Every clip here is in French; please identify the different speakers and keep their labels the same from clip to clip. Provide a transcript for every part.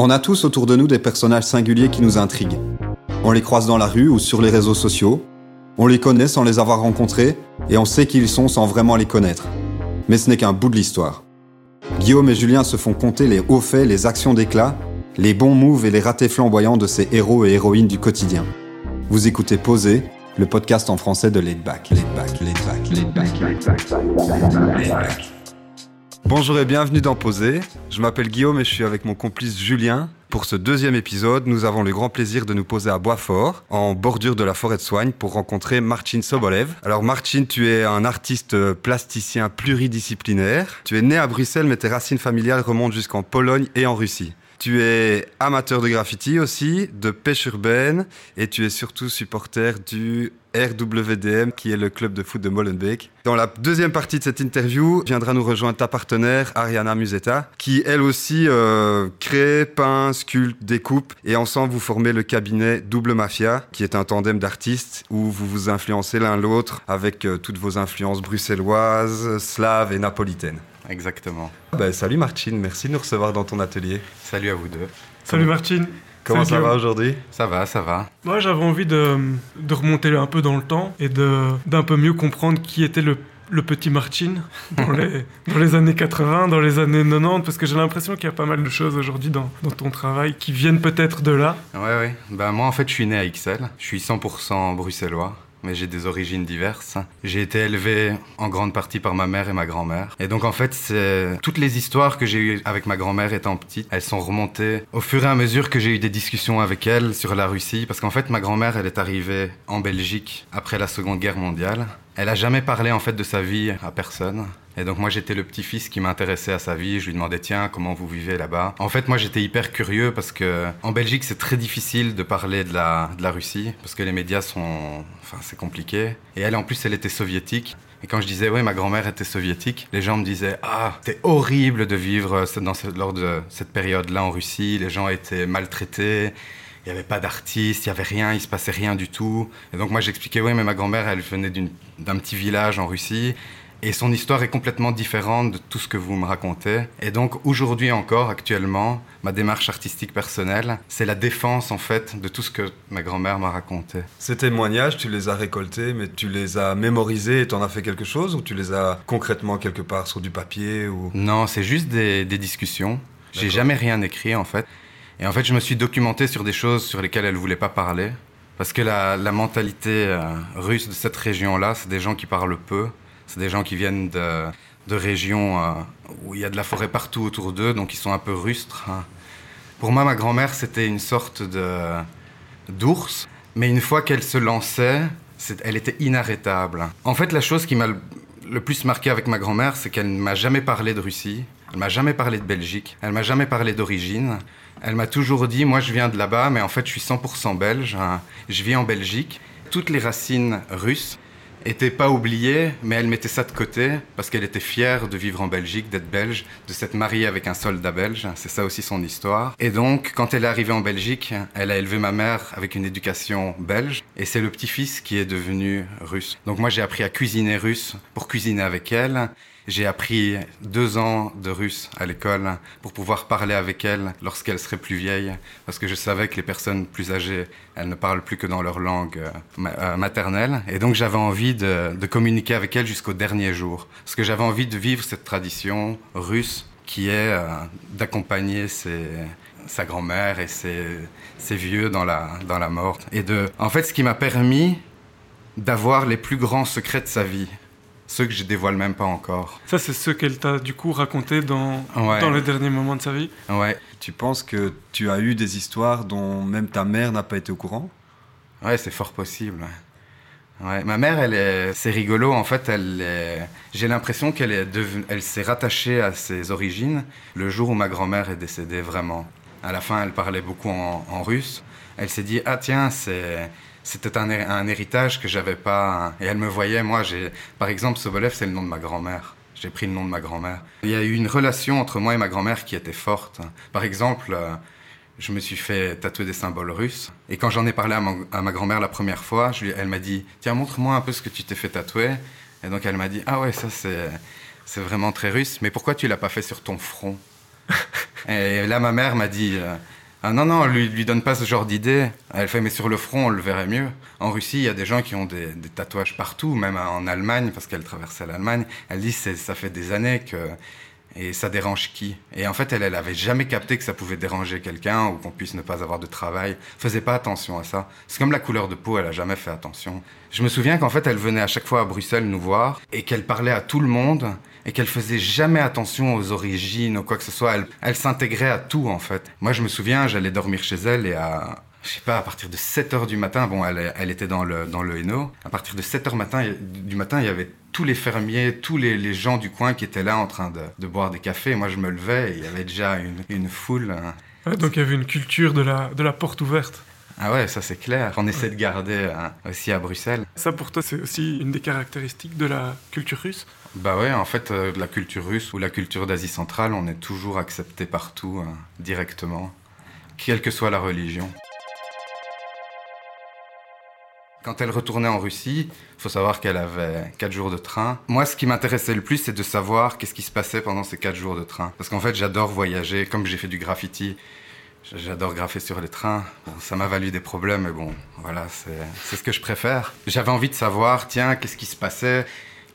Speaker 1: On a tous autour de nous des personnages singuliers qui nous intriguent. On les croise dans la rue ou sur les réseaux sociaux, on les connaît sans les avoir rencontrés, et on sait qui ils sont sans vraiment les connaître. Mais ce n'est qu'un bout de l'histoire. Guillaume et Julien se font compter les hauts faits, les actions d'éclat, les bons moves et les ratés flamboyants de ces héros et héroïnes du quotidien. Vous écoutez Poser, le podcast en français de Laid Back. Laid Back, Laid Bonjour et bienvenue dans Poser. Je m'appelle Guillaume et je suis avec mon complice Julien. Pour ce deuxième épisode, nous avons le grand plaisir de nous poser à Boisfort, en bordure de la forêt de Soigne, pour rencontrer Martin Sobolev. Alors Martin, tu es un artiste plasticien pluridisciplinaire. Tu es né à Bruxelles, mais tes racines familiales remontent jusqu'en Pologne et en Russie. Tu es amateur de graffiti aussi, de pêche urbaine, et tu es surtout supporter du RWDM, qui est le club de foot de Molenbeek. Dans la deuxième partie de cette interview, viendra nous rejoindre ta partenaire, Ariana Musetta, qui elle aussi euh, crée, peint, sculpte, découpe, et ensemble vous formez le cabinet Double Mafia, qui est un tandem d'artistes où vous vous influencez l'un l'autre avec euh, toutes vos influences bruxelloises, slaves et napolitaines.
Speaker 2: Exactement.
Speaker 1: Ben, salut Martine, merci de nous recevoir dans ton atelier.
Speaker 2: Salut à vous deux.
Speaker 3: Salut Martine.
Speaker 1: Comment
Speaker 3: Salut
Speaker 1: ça va aujourd'hui?
Speaker 2: Ça va, ça va.
Speaker 3: Moi j'avais envie de, de remonter un peu dans le temps et de- d'un peu mieux comprendre qui était le, le petit Martin dans les, dans les années 80, dans les années 90, parce que j'ai l'impression qu'il y a pas mal de choses aujourd'hui dans, dans ton travail qui viennent peut-être de là.
Speaker 2: Ouais, ouais. Ben, moi, en fait, je suis né à Ixelles. Je suis 100% bruxellois. Mais j'ai des origines diverses. J'ai été élevé en grande partie par ma mère et ma grand-mère. Et donc, en fait, c'est toutes les histoires que j'ai eues avec ma grand-mère étant petite, elles sont remontées au fur et à mesure que j'ai eu des discussions avec elle sur la Russie. Parce qu'en fait, ma grand-mère, elle est arrivée en Belgique après la Seconde Guerre mondiale. Elle a jamais parlé, en fait, de sa vie à personne. Et donc moi j'étais le petit-fils qui m'intéressait à sa vie, je lui demandais tiens comment vous vivez là-bas? En fait moi j'étais hyper curieux parce que en Belgique c'est très difficile de parler de la, de la Russie parce que les médias sont... Enfin c'est compliqué. Et elle en plus elle était soviétique. Et quand je disais ouais ma grand-mère était soviétique, les gens me disaient ah c'est horrible de vivre dans ce- lors de cette période-là en Russie, les gens étaient maltraités. Il n'y avait pas d'artistes, il n'y avait rien, il se passait rien du tout. Et donc moi j'expliquais, oui, mais ma grand-mère, elle venait d'un petit village en Russie. Et son histoire est complètement différente de tout ce que vous me racontez. Et donc aujourd'hui encore, actuellement, ma démarche artistique personnelle, c'est la défense en fait de tout ce que ma grand-mère m'a raconté.
Speaker 1: Ces témoignages, tu les as récoltés, mais tu les as mémorisés et t'en as fait quelque chose ou tu les as concrètement quelque part sur du papier ou...
Speaker 2: Non, c'est juste des, des discussions. J'ai jamais rien écrit en fait. Et en fait, je me suis documenté sur des choses sur lesquelles elle voulait pas parler. Parce que la, la mentalité euh, russe de cette région-là, c'est des gens qui parlent peu. C'est des gens qui viennent de, de régions euh, où il y a de la forêt partout autour d'eux, donc ils sont un peu rustres. hein. Pour moi, ma grand-mère, c'était une sorte de d'ours. Mais une fois qu'elle se lançait, elle était inarrêtable. En fait, la chose qui m'a le- le plus marqué avec ma grand-mère, c'est qu'elle ne m'a jamais parlé de Russie, elle m'a jamais parlé de Belgique, elle m'a jamais parlé d'origine. Elle m'a toujours dit, moi je viens de là-bas, mais en fait je suis 100% belge, hein. je vis en Belgique. Toutes les racines russes étaient pas oubliées, mais elle mettait ça de côté parce qu'elle était fière de vivre en Belgique, d'être belge, de s'être mariée avec un soldat belge. C'est ça aussi son histoire. Et donc, quand elle est arrivée en Belgique, elle a élevé ma mère avec une éducation belge. Et c'est le petit-fils qui est devenu russe. Donc moi, j'ai appris à cuisiner russe pour cuisiner avec elle. J'ai appris deux ans de russe à l'école pour pouvoir parler avec elle lorsqu'elle serait plus vieille, parce que je savais que les personnes plus âgées, elles ne parlent plus que dans leur langue euh, euh, maternelle. Et donc j'avais envie de, communiquer avec elle jusqu'au dernier jour, parce que j'avais envie de vivre cette tradition russe qui est euh, d'accompagner sa grand-mère et ses, ses vieux dans la, dans la mort. Et de, en fait, ce qui m'a permis d'avoir les plus grands secrets de sa vie, ceux que je dévoile même pas encore.
Speaker 3: Ça c'est ce qu'elle t'a du coup raconté dans,
Speaker 2: Ouais.
Speaker 3: dans les derniers moments de sa vie.
Speaker 2: Ouais,
Speaker 1: Tu penses que tu as eu des histoires dont même ta mère n'a pas été au courant?
Speaker 2: Ouais, c'est fort possible. ouais. Ma mère, elle est, c'est rigolo. En fait, elle est, j'ai l'impression qu'elle est elle s'est rattachée à ses origines le jour où ma grand-mère est décédée vraiment. À la fin, elle parlait beaucoup en, en russe. Elle s'est dit ah tiens, c'est c'était un, hé- un héritage que j'avais pas. Et elle me voyait, moi, j'ai, par exemple, Sobolev, c'est le nom de ma grand-mère. J'ai pris le nom de ma grand-mère. Il y a eu une relation entre moi et ma grand-mère qui était forte. Par exemple, euh, je me suis fait tatouer des symboles russes. Et quand j'en ai parlé à, mon- à ma grand-mère la première fois, je lui- elle m'a dit Tiens, montre-moi un peu ce que tu t'es fait tatouer. Et donc elle m'a dit Ah ouais, ça c'est, c'est vraiment très russe, mais pourquoi tu l'as pas fait sur ton front? Et là, ma mère m'a dit euh, Ah non, non, lui, lui donne pas ce genre d'idée. Elle fait Mais sur le front, on le verrait mieux. En Russie, il y a des gens qui ont des, tatouages partout, même en Allemagne, parce qu'elle traversait l'Allemagne. Elle dit Ça fait des années que. Et ça dérange qui? Et en fait, elle, elle avait jamais capté que ça pouvait déranger quelqu'un ou qu'on puisse ne pas avoir de travail. Faisait pas attention à ça. C'est comme la couleur de peau, elle a jamais fait attention. Je me souviens qu'en fait, elle venait à chaque fois à Bruxelles nous voir et qu'elle parlait à tout le monde et qu'elle faisait jamais attention aux origines ou quoi que ce soit. Elle, elle s'intégrait à tout, en fait. Moi, je me souviens, j'allais dormir chez elle et à, je sais pas, à partir de 7 heures du matin, bon, elle, elle était dans le, dans le Hainaut, à partir de 7 heures matin, du matin, il y avait tous les fermiers, tous les, les, gens du coin qui étaient là en train de, de boire des cafés. Moi, je me levais et il y avait déjà une, une foule. Hein.
Speaker 3: Ouais, donc il y avait une culture de la, de la porte ouverte.
Speaker 2: Ah ouais, ça c'est clair. On essaie de garder hein, aussi à Bruxelles.
Speaker 3: Ça pour toi, c'est aussi une des caractéristiques de la culture russe?
Speaker 2: Bah ouais, en fait, euh, la culture russe ou la culture d'Asie centrale, on est toujours accepté partout, hein, directement, quelle que soit la religion. Quand elle retournait en Russie, il faut savoir qu'elle avait 4 jours de train. Moi, ce qui m'intéressait le plus, c'est de savoir qu'est-ce qui se passait pendant ces 4 jours de train. Parce qu'en fait, j'adore voyager, comme j'ai fait du graffiti. J'adore graffer sur les trains. Ça m'a valu des problèmes, mais bon, voilà, c'est ce que je préfère. J'avais envie de savoir, tiens, qu'est-ce qui se passait?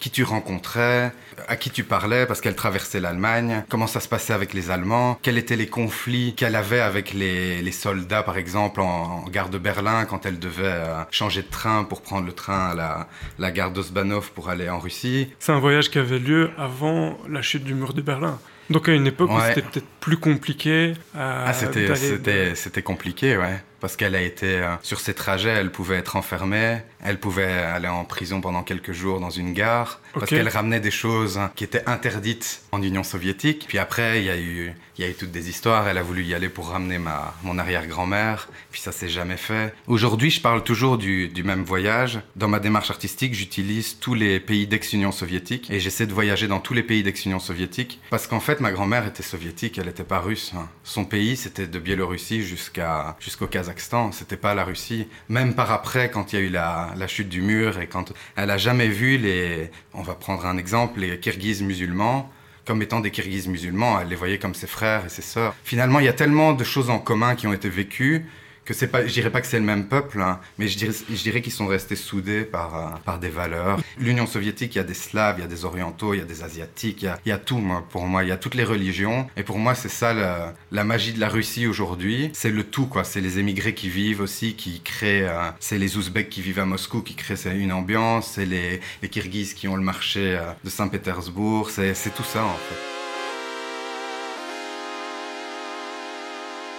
Speaker 2: Qui tu rencontrais, à qui tu parlais parce qu'elle traversait l'Allemagne, comment ça se passait avec les Allemands, quels étaient les conflits qu'elle avait avec les, les, soldats par exemple en, en, gare de Berlin quand elle devait euh, changer de train pour prendre le train à la, la gare d'Osbanov pour aller en Russie.
Speaker 3: C'est un voyage qui avait lieu avant la chute du mur de Berlin. Donc à une époque ouais. où c'était peut-être plus compliqué.
Speaker 2: Euh, ah, c'était, c'était, c'était compliqué, ouais. Parce qu'elle a été euh, sur ses trajets, elle pouvait être enfermée, elle pouvait aller en prison pendant quelques jours dans une gare, parce qu'elle ramenait des choses qui étaient interdites en Union soviétique. Puis après, il y a eu, il y a eu toutes des histoires. Elle a voulu y aller pour ramener ma, mon arrière-grand-mère, puis ça s'est jamais fait. Aujourd'hui, je parle toujours du, du même voyage. Dans ma démarche artistique, j'utilise tous les pays d'ex-Union soviétique et j'essaie de voyager dans tous les pays d'ex-Union soviétique, parce qu'en fait, ma grand-mère était soviétique, elle n'était pas russe. Son pays, c'était de Biélorussie jusqu'à jusqu'au Kazakhstan. C'était pas la Russie. Même par après, quand il y a eu la, la chute du mur et quand elle a jamais vu les, on va prendre un exemple, les Kirghizes musulmans comme étant des Kirghizes musulmans, elle les voyait comme ses frères et ses sœurs. Finalement, il y a tellement de choses en commun qui ont été vécues que c'est pas, je dirais pas que c'est le même peuple, hein, mais je dirais, je dirais qu'ils sont restés soudés par, euh, par des valeurs. L'Union soviétique, il y a des Slaves, il y a des Orientaux, il y a des Asiatiques, il y a, tout, moi, pour moi, il y a toutes les religions. Et pour moi, c'est ça la, la, magie de la Russie aujourd'hui. C'est le tout, quoi. C'est les émigrés qui vivent aussi, qui créent, euh, c'est les Ouzbeks qui vivent à Moscou, qui créent une ambiance, c'est les, les Kirghizes qui ont le marché euh, de Saint-Pétersbourg, c'est tout ça, en fait.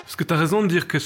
Speaker 3: Parce que tu as raison de dire que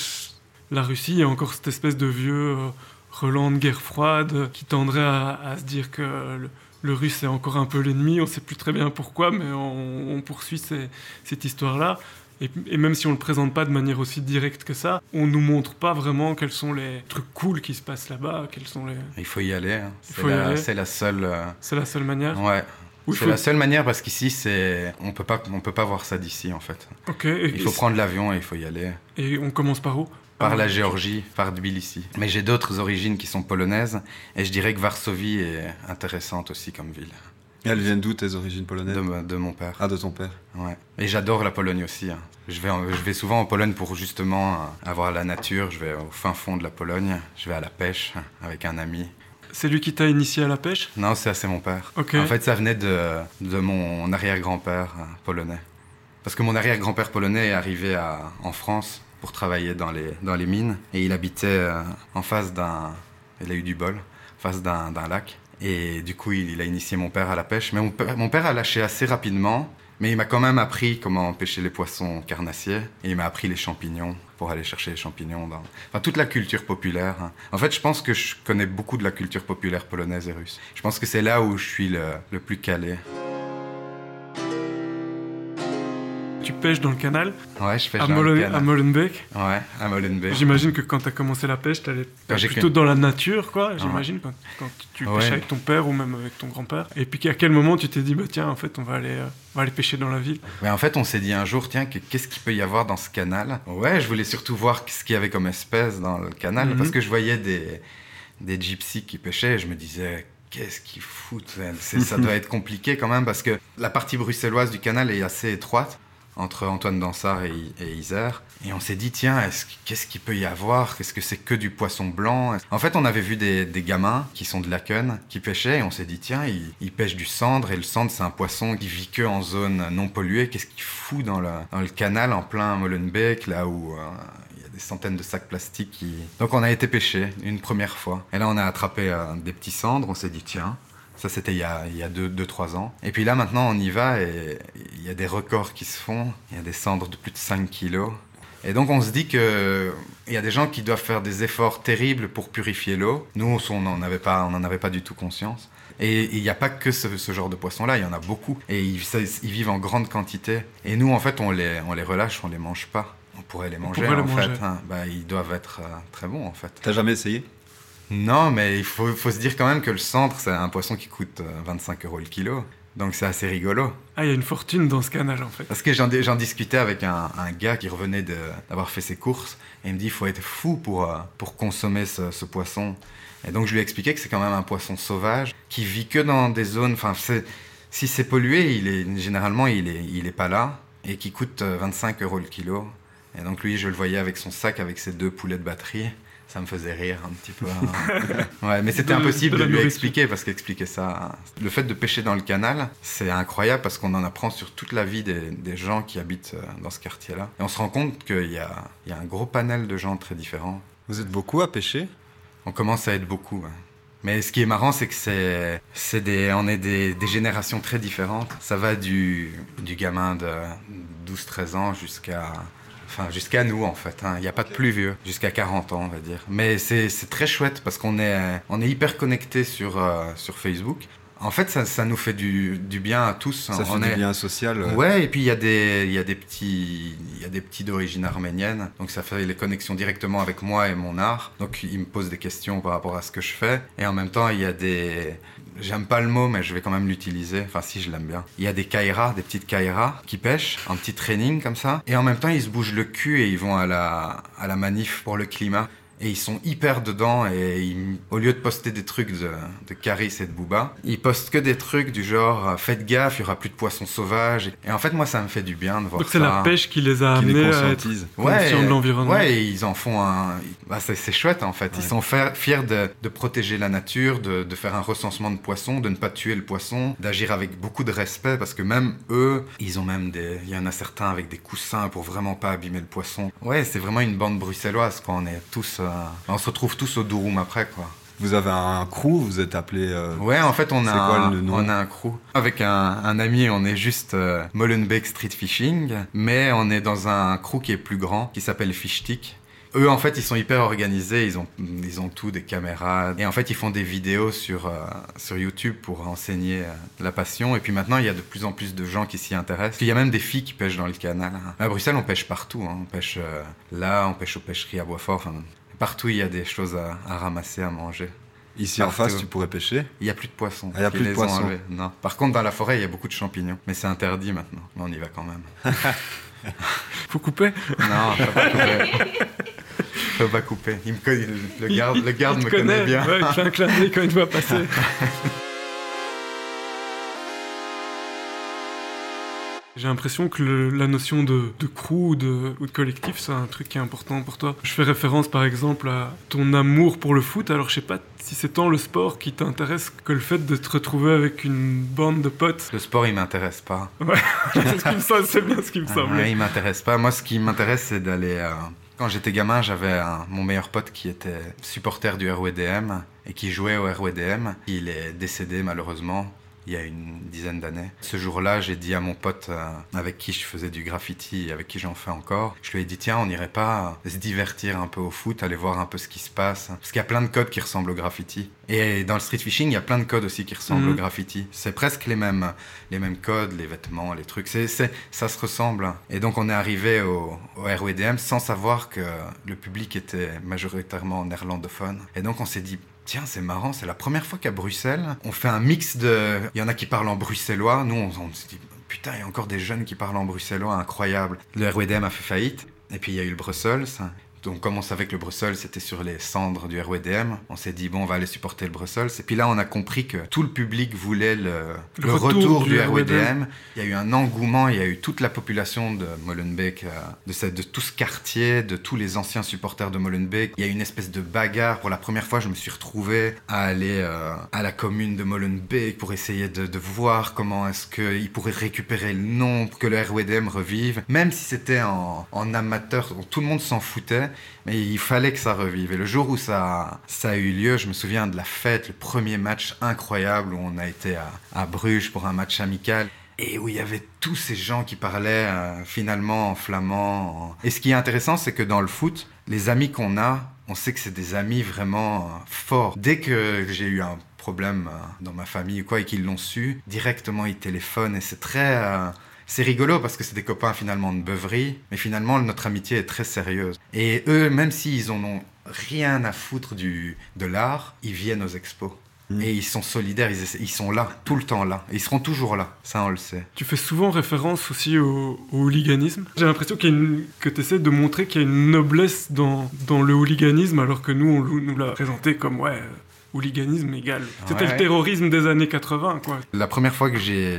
Speaker 3: la Russie, il y a encore cette espèce de vieux euh, relent de guerre froide qui tendrait à, à se dire que le, le russe est encore un peu l'ennemi, on ne sait plus très bien pourquoi, mais on, on poursuit ces, cette histoire-là. Et, et, même si on ne le présente pas de manière aussi directe que ça, on ne nous montre pas vraiment quels sont les trucs cool qui se passent là-bas, quels sont les...
Speaker 2: Il faut y aller, hein. c'est la, la, seule... Euh...
Speaker 3: C'est la seule manière
Speaker 2: Ouais. C'est faut... la seule manière parce qu'ici, c'est on peut pas on peut pas voir ça d'ici en fait.
Speaker 3: Ok.
Speaker 2: il faut prendre l'avion et il faut y aller.
Speaker 3: Et on commence par où?
Speaker 2: Par la Géorgie, par Tbilissi. Mais j'ai d'autres origines qui sont polonaises et je dirais que Varsovie est intéressante aussi comme ville.
Speaker 1: Et elles viennent d'où tes origines polonaises
Speaker 2: de, de, mon père.
Speaker 1: Ah, de ton père.
Speaker 2: Ouais. Et j'adore la Pologne aussi. Hein. Je vais, je vais souvent en Pologne pour justement avoir la nature. Je vais au fin fond de la Pologne. Je vais à la pêche avec un ami.
Speaker 3: C'est lui qui t'a initié à la pêche?
Speaker 2: Non, c'est mon père.
Speaker 3: Okay.
Speaker 2: En fait, ça venait de, de mon arrière-grand-père polonais. Parce que mon arrière-grand-père polonais est arrivé à, en France pour travailler dans les, dans les mines. Et il habitait euh, en face d'un... Il a eu du bol, face d'un lac. Et du coup, il, il, a initié mon père à la pêche. Mais mon père, mon père a lâché assez rapidement. Mais il m'a quand même appris comment pêcher les poissons carnassiers. Et il m'a appris les champignons pour aller chercher les champignons dans... Enfin, toute la culture populaire. Hein. En fait, je pense que je connais beaucoup de la culture populaire polonaise et russe. Je pense que c'est là où je suis le, le plus calé.
Speaker 3: Tu pêches dans le canal.
Speaker 2: Ouais, je pêche
Speaker 3: à
Speaker 2: dans
Speaker 3: Molen,
Speaker 2: le canal.
Speaker 3: À Molenbeek.
Speaker 2: Ouais, à Molenbeek.
Speaker 3: J'imagine que quand tu as commencé la pêche, tu allais plutôt dans la nature, quoi. J'imagine, ouais. quand, quand, tu pêchais ouais. avec ton père ou même avec ton grand-père. Et puis à quel moment tu t'es dit, bah tiens, en fait, on va aller, euh, on va aller pêcher dans la ville?
Speaker 2: Mais en fait, on s'est dit un jour, tiens, qu'est-ce qu'il peut y avoir dans ce canal? Ouais, je voulais surtout voir ce qu'il y avait comme espèce dans le canal, mm -hmm. parce que je voyais des, des gypsies qui pêchaient et je me disais, qu'est-ce qu'ils foutent Ça doit être compliqué quand même parce que la partie bruxelloise du canal est assez étroite. Entre Antoine Dansard et, et Isère. Et on s'est dit, tiens, qu'est-ce qu'il peut y avoir? Qu'est-ce que c'est que du poisson blanc? En fait, on avait vu des, gamins qui sont de Laken qui pêchaient et on s'est dit, tiens, ils, pêchent du cendre et le cendre, c'est un poisson qui vit que en zone non polluée. Qu'est-ce qu'il fout dans le, canal en plein Molenbeek, là où euh, il y a des centaines de sacs plastiques. Donc on a été pêcher une première fois. Et là, on a attrapé euh, des petits cendres. On s'est dit, tiens, ça, c'était il y a 2-3 ans. Et puis là, maintenant, on y va et il y a des records qui se font. Il y a des cendres de plus de 5 kilos. Et donc on se dit qu'il y a des gens qui doivent faire des efforts terribles pour purifier l'eau. Nous, on n'en avait, pas, on avait pas du tout conscience. Et il n'y a pas que ce, genre de poissons-là, il y en a beaucoup. Et ils, vivent en grande quantité. Et nous, en fait, on les, on les relâche, on les mange pas. On pourrait les manger, en fait. Hein. Bah, ils doivent être euh, très bons, en fait.
Speaker 1: T'as jamais essayé?
Speaker 2: Non, mais il faut, faut, se dire quand même que le centre, c'est un poisson qui coûte 25 euh, euros le kilo. Donc c'est assez rigolo.
Speaker 3: Ah, il y a une fortune dans ce canal en fait.
Speaker 2: Parce que j'en discutais avec un, gars qui revenait d'avoir fait ses courses et il me dit il faut être fou pour, euh, pour consommer ce, poisson. Et donc je lui ai expliqué que c'est quand même un poisson sauvage qui vit que dans des zones. Enfin, si c'est pollué, il est, généralement il est, il est pas là et qui coûte 25 euh, euros le kilo. Et donc lui, je le voyais avec son sac avec ses deux poulets de batterie ça me faisait rire un petit peu. Hein. ouais, mais c'était impossible de, lui expliquer parce qu'expliquer ça, le fait de pêcher dans le canal, c'est incroyable parce qu'on en apprend sur toute la vie des, gens qui habitent euh, dans ce quartier-là. Et on se rend compte qu'il y a, il y a un gros panel de gens très différents.
Speaker 1: Vous êtes beaucoup à pêcher?
Speaker 2: On commence à être beaucoup. Mais ce qui est marrant, c'est que c'est, c'est des, on est des, des, générations très différentes. Ça va du, du gamin de 12-13 ans jusqu'à Enfin, jusqu'à nous, en fait. Hein. Il n'y a pas de plus vieux. Jusqu'à 40 ans, on va dire. Mais c'est très chouette parce qu'on est, on est hyper connectés sur, euh, sur Facebook. En fait, ça, ça, nous fait du, du, bien à tous.
Speaker 1: Ça fait du bien social.
Speaker 2: Ouais. et puis il y a des, il y a des petits, il y a des petits d'origine arménienne. Donc ça fait les connexions directement avec moi et mon art. Donc ils me posent des questions par rapport à ce que je fais. Et en même temps, il y a des, J'aime pas le mot, mais je vais quand même l'utiliser. Enfin, si, je l'aime bien. Il y a des kairas, des petites kairas qui pêchent, un petit training comme ça. Et en même temps, ils se bougent le cul et ils vont à la, à la manif pour le climat et ils sont hyper dedans et au lieu de poster des trucs de, de Caris et de Booba, ils postent que des trucs du genre euh, faites gaffe, il y aura plus de poissons sauvages. Et en fait, moi, ça me fait du bien de voir
Speaker 3: Donc c'est la pêche qui les a amenés à être
Speaker 2: ouais,
Speaker 3: de l'environnement.
Speaker 2: Ouais, et ils en font un. Bah, c'est chouette en fait. Ils sont fiers de, de, protéger la nature, de, de, faire un recensement de poissons, de ne pas tuer le poisson, d'agir avec beaucoup de respect parce que même eux, ils ont même des. Il y en a certains avec des coussins pour vraiment pas abîmer le poisson. Ouais, c'est vraiment une bande bruxelloise quand on est tous. Euh, on se retrouve tous au Durum après, quoi.
Speaker 1: Vous avez un crew, vous êtes appelé. Euh,
Speaker 2: ouais, en fait, on a, un, on a un crew. Avec un, ami, on est juste euh, Molenbeek Street Fishing, mais on est dans un crew qui est plus grand, qui s'appelle Fishtick. Eux, en fait, ils sont hyper organisés, ils ont, ils ont tout, des caméras. Et en fait, ils font des vidéos sur, euh, sur YouTube pour enseigner la passion. Et puis maintenant, il y a de plus en plus de gens qui s'y intéressent. Il y a même des filles qui pêchent dans le canal. À Bruxelles, on pêche partout. Hein. On pêche là, on pêche aux pêcheries à Boisfort. Enfin, Partout, il y a des choses à, ramasser, à manger.
Speaker 1: Ici en face, tu pourrais pêcher
Speaker 2: Il n'y a plus de poissons.
Speaker 1: Ah, il n'y a plus de poissons
Speaker 2: Non. Par contre, dans la forêt, il y a beaucoup de champignons. Mais c'est interdit maintenant. Mais on y va quand même.
Speaker 3: Faut couper
Speaker 2: Non, faut pas couper. faut pas couper. Il me le garde, le garde me connaît, bien.
Speaker 3: Ouais, il fait un clin d'œil quand il voit passer. J'ai l'impression que la notion de, crew ou de, collectif, c'est un truc qui est important pour toi. Je fais référence par exemple à ton amour pour le foot, alors je sais pas si c'est tant le sport qui t'intéresse que le fait de te retrouver avec une bande de potes.
Speaker 2: Le sport, il m'intéresse pas.
Speaker 3: Ouais, c'est bien ce qui me semble.
Speaker 2: Ouais, il m'intéresse pas. Moi, ce qui m'intéresse, c'est d'aller... Euh, quand j'étais gamin, j'avais mon meilleur pote qui était supporter du RWDM et qui jouait au RWDM. Il est décédé malheureusement il y a une dizaine d'années. Ce jour-là, j'ai dit à mon pote euh, avec qui je faisais du graffiti et avec qui j'en fais encore, je lui ai dit tiens, on n'irait pas se divertir un peu au foot, aller voir un peu ce qui se passe. Parce qu'il y a plein de codes qui ressemblent au graffiti. Et dans le street fishing, il y a plein de codes aussi qui ressemblent au mhm. graffiti. C'est presque les mêmes, les mêmes codes, les vêtements, les trucs. C'est, ça se ressemble. Et donc on est arrivé au, au RWDM sans savoir que le public était majoritairement néerlandophone. Et donc on s'est dit tiens, c'est marrant, c'est la première fois qu'à Bruxelles, on fait un mix de... Il y en a qui parlent en bruxellois, nous on, se dit, putain, il y a encore des jeunes qui parlent en bruxellois, incroyable. Le RWDM a fait faillite, et puis il y a eu le Brussels, Donc comme on savait que le Brussels c'était sur les cendres du RWDM, on s'est dit bon on va aller supporter le Brussels. Et puis là on a compris que tout le public voulait le,
Speaker 3: Le
Speaker 2: le
Speaker 3: retour
Speaker 2: retour,
Speaker 3: du
Speaker 2: du
Speaker 3: RWDM.
Speaker 2: RWDM. Il y a eu un engouement, il y a eu toute la population de Molenbeek, euh, de, cette- de tout ce quartier, de tous les anciens supporters de Molenbeek. Il y a eu une espèce de bagarre. Pour la première fois je me suis retrouvé à aller euh, à la commune de Molenbeek pour essayer de, de voir comment est-ce qu'ils pourraient récupérer le nom pour que le RWDM revive. Même si c'était en, en amateur, tout le monde s'en foutait. Mais il fallait que ça revive. Et le jour où ça, ça a eu lieu, je me souviens de la fête, le premier match incroyable où on a été à, Bruges pour un match amical. Et où il y avait tous ces gens qui parlaient euh, finalement en flamand. Et ce qui est intéressant, c'est que dans le foot, les amis qu'on a, on sait que c'est des amis vraiment euh, forts. Dès que j'ai eu un problème euh, dans ma famille ou quoi et qu'ils l'ont su, directement ils téléphonent et c'est très... c'est rigolo parce que c'est des copains finalement de beuverie, mais finalement notre amitié est très sérieuse. Et eux, même s'ils en ont rien à foutre du, de l'art, ils viennent aux expos.
Speaker 1: Mm.
Speaker 2: Et ils sont solidaires, ils, essaient- ils sont là, tout le temps là. Et ils seront toujours là, ça on le sait.
Speaker 3: Tu fais souvent référence aussi au, au hooliganisme? J'ai l'impression qu'il une- que tu essaies de montrer qu'il y a une noblesse dans, dans le hooliganisme, alors que nous, on nous l'a présenté comme, ouais, euh, hooliganisme égal. C'était
Speaker 2: Ouais.
Speaker 3: le terrorisme des années 80, quoi.
Speaker 2: La première fois que j'ai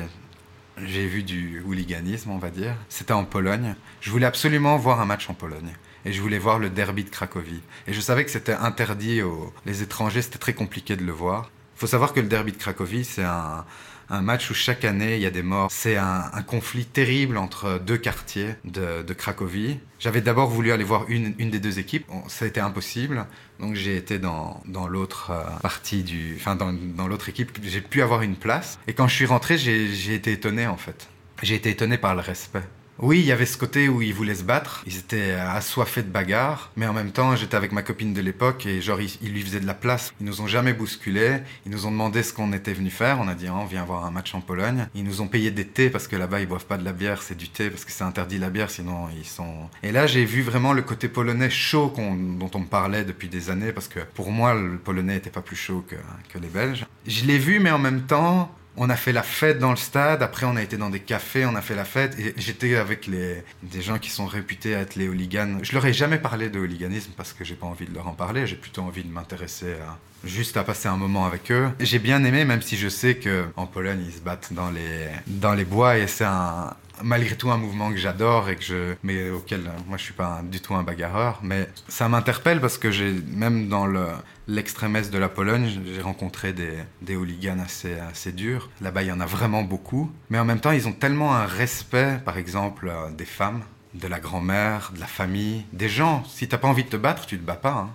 Speaker 2: j'ai vu du hooliganisme, on va dire, c'était en Pologne. Je voulais absolument voir un match en Pologne. Et je voulais voir le derby de Cracovie. Et je savais que c'était interdit aux les étrangers, c'était très compliqué de le voir. Il faut savoir que le derby de Cracovie, c'est un, un match où chaque année il y a des morts. C'est un, conflit terrible entre deux quartiers de, Cracovie. J'avais d'abord voulu aller voir une, une des deux équipes. Ça a été impossible. Donc j'ai été dans, dans l'autre euh, partie du, enfin dans, dans l'autre équipe. J'ai pu avoir une place. Et quand je suis rentré, j'ai été étonné en fait. J'ai été étonné par le respect. Oui, il y avait ce côté où ils voulaient se battre. Ils étaient assoiffés de bagarre. Mais en même temps, j'étais avec ma copine de l'époque et genre, ils, lui faisaient de la place. Ils nous ont jamais bousculés. Ils nous ont demandé ce qu'on était venu faire. On a dit, on vient voir un match en Pologne. Ils nous ont payé des thés parce que là-bas, ils boivent pas de la bière, c'est du thé parce que c'est interdit la bière, sinon ils sont. Et là, j'ai vu vraiment le côté polonais chaud dont on me parlait depuis des années parce que pour moi, le polonais était pas plus chaud que les Belges. Je l'ai vu, mais en même temps, on a fait la fête dans le stade, après on a été dans des cafés, on a fait la fête, et j'étais avec les, des gens qui sont réputés être les hooligans. Je leur ai jamais parlé de hooliganisme parce que j'ai pas envie de leur en parler, j'ai plutôt envie de m'intéresser à, juste à passer un moment avec eux. J'ai bien aimé, même si je sais que en Pologne ils se battent dans les, dans les bois, et c'est malgré tout un mouvement que j'adore et que je mais auquel moi je suis pas du tout un bagarreur. Mais ça m'interpelle parce que j'ai même dans le l'extrême est de la Pologne j'ai rencontré des, des hooligans assez assez durs là-bas il y en a vraiment beaucoup mais en même temps ils ont tellement un respect par exemple euh, des femmes de la grand-mère de la famille des gens si t'as pas envie de te battre tu te bats pas hein.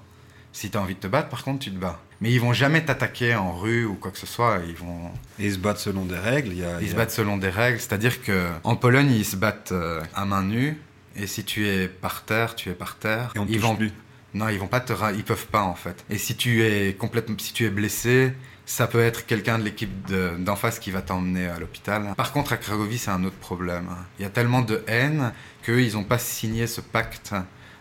Speaker 2: si t'as envie de te battre par contre tu te bats mais ils vont jamais t'attaquer en rue ou quoi que ce soit ils vont
Speaker 1: Et ils se battent selon des règles. Y a,
Speaker 2: ils
Speaker 1: y
Speaker 2: se battent selon des règles, c'est-à-dire que en Pologne, ils se battent euh, à main nue. Et si tu es par terre, tu es par terre.
Speaker 1: Et on
Speaker 2: ils vont
Speaker 1: plus.
Speaker 2: Non, ils vont pas ils peuvent pas en fait. Et si tu es complètement si tu es blessé, ça peut être quelqu'un de l'équipe de- d'en face qui va t'emmener à l'hôpital. Par contre, à Cracovie, c'est un autre problème. Il y a tellement de haine qu'eux, ils ont pas signé ce pacte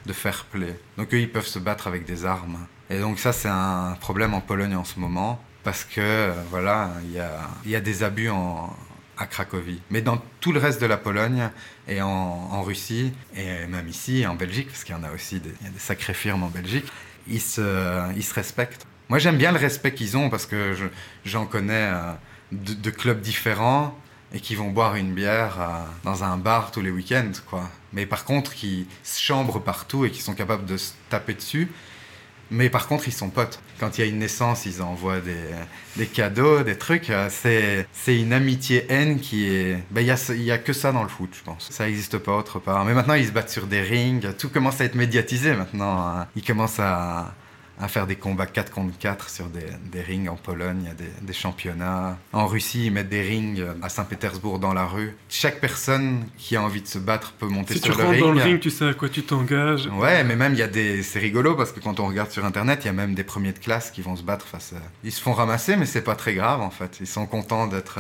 Speaker 2: de fair play. Donc eux, ils peuvent se battre avec des armes. Et donc ça, c'est un problème en Pologne en ce moment. Parce que, euh, voilà, il y a, il y a des abus en, à Cracovie. Mais dans tout le reste de la Pologne et en, Russie, et même ici, en Belgique, parce qu'il y en a aussi des, sacrées firmes en Belgique, ils se, respectent. Moi, j'aime bien le respect qu'ils ont parce que je- j'en connais euh, de, de clubs différents et qui vont boire une bière euh, dans un bar tous les week-ends, quoi. Mais par contre, qui se chambrent partout et qui sont capables de se taper dessus. Mais par contre, ils sont potes. Quand il y a une naissance, ils envoient des, des cadeaux, des trucs. Euh, C'est, c'est une amitié-haine qui est... Ben, il y a, ce- il y a que ça dans le foot, je pense. Ça n'existe pas autre part. Mais maintenant, ils se battent sur des rings. Tout commence à être médiatisé maintenant. hein. Ils commencent à, à faire des combats 4 contre 4 sur des, des rings en Pologne. Il y a des, des championnats. En Russie, ils mettent des rings à Saint-Pétersbourg dans la rue. Chaque personne qui a envie de se battre peut monter
Speaker 3: Si tu
Speaker 2: sur le
Speaker 3: rentres
Speaker 2: ring.
Speaker 3: dans le ring, tu sais à quoi tu t'engages.
Speaker 2: Ouais, mais même il y a des, c'est rigolo parce que quand on regarde sur internet, il y a même des premiers de classe qui vont se battre face. À... Ils se font ramasser, mais c'est pas très grave en fait. Ils sont contents d'être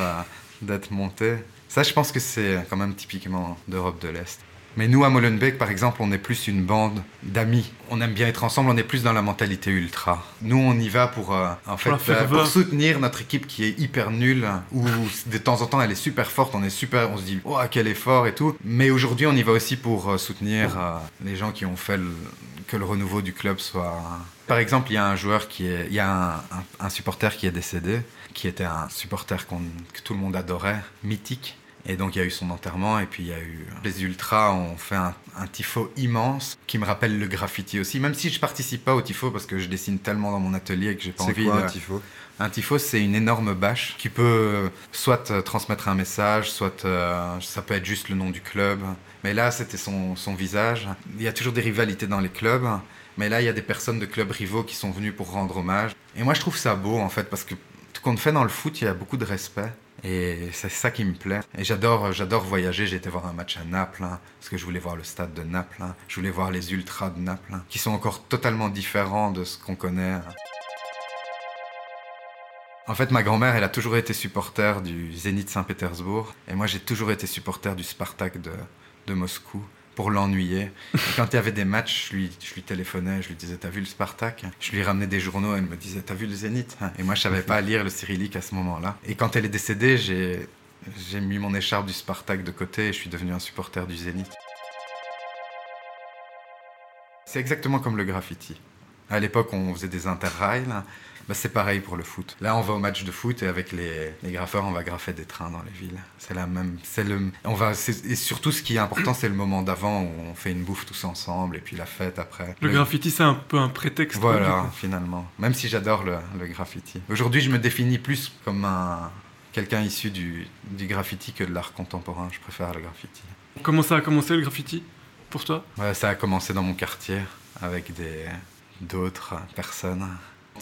Speaker 2: d'être montés. Ça, je pense que c'est quand même typiquement d'Europe de l'Est. Mais nous, à Molenbeek, par exemple, on est plus une bande d'amis. On aime bien être ensemble, on est plus dans la mentalité ultra. Nous, on y va pour, euh, en fait, euh, pour soutenir notre équipe qui est hyper nulle, ou de temps en temps, elle est super forte, on est super, on se dit, oh, quel effort et tout. Mais aujourd'hui, on y va aussi pour euh, soutenir les gens qui ont fait le que le renouveau du club soit. Par exemple, il y a un joueur qui est, il y a un, un, supporter qui est décédé, qui était un supporter que tout le monde adorait, mythique. Et donc il y a eu son enterrement et puis il y a eu les ultras ont fait un, un, tifo immense qui me rappelle le graffiti aussi. Même si je participe pas au tifo parce que je dessine tellement dans mon atelier que j'ai pas envie.
Speaker 1: C'est quoi
Speaker 2: de...
Speaker 1: un tifo?
Speaker 2: Un tifo c'est une énorme bâche qui peut soit transmettre un message, soit euh, ça peut être juste le nom du club. Mais là c'était son, son visage. Il y a toujours des rivalités dans les clubs. Mais là, il y a des personnes de clubs rivaux qui sont venues pour rendre hommage. Et moi, je trouve ça beau, en fait, parce que tout qu'on fait dans le foot, il y a beaucoup de respect. Et c'est ça qui me plaît. Et j'adore, voyager. J'ai été voir un match à Naples, hein, parce que je voulais voir le stade de Naples. Hein. Je voulais voir les ultras de Naples, hein, qui sont encore totalement différents de ce qu'on connaît. En fait, ma grand-mère, elle a toujours été supporter du Zénith Saint-Pétersbourg. Et moi, j'ai toujours été supporter du Spartak de Moscou pour l'ennuyer. Quand il y avait des matchs, je lui, téléphonais, je lui disais T'as vu le Spartak? Je lui ramenais des journaux, elle me disait T'as vu le Zénith? Et moi, je savais pas lire le cyrillique à ce moment-là. Et quand elle est décédée, j'ai, j'ai mis mon écharpe du Spartak de côté et je suis devenu un supporter du Zénith. C'est exactement comme le graffiti. À l'époque, on faisait des interrails. Bah, c'est pareil pour le foot. Là, on va au match de foot et avec les, les graffeurs, on va graffer des trains dans les villes. C'est la même. C'est le. On va. Et surtout, ce qui est important, c'est le moment d'avant où on fait une bouffe tous ensemble et puis la fête après.
Speaker 3: Le, le... graffiti, c'est un peu un prétexte.
Speaker 2: Voilà, finalement. Même si j'adore le, le graffiti. Aujourd'hui, je me définis plus comme un quelqu'un issu du, du graffiti que de l'art contemporain. Je préfère le graffiti.
Speaker 3: Comment ça a commencé le graffiti pour toi?
Speaker 2: Ouais, Ça a commencé dans mon quartier avec des d'autres personnes.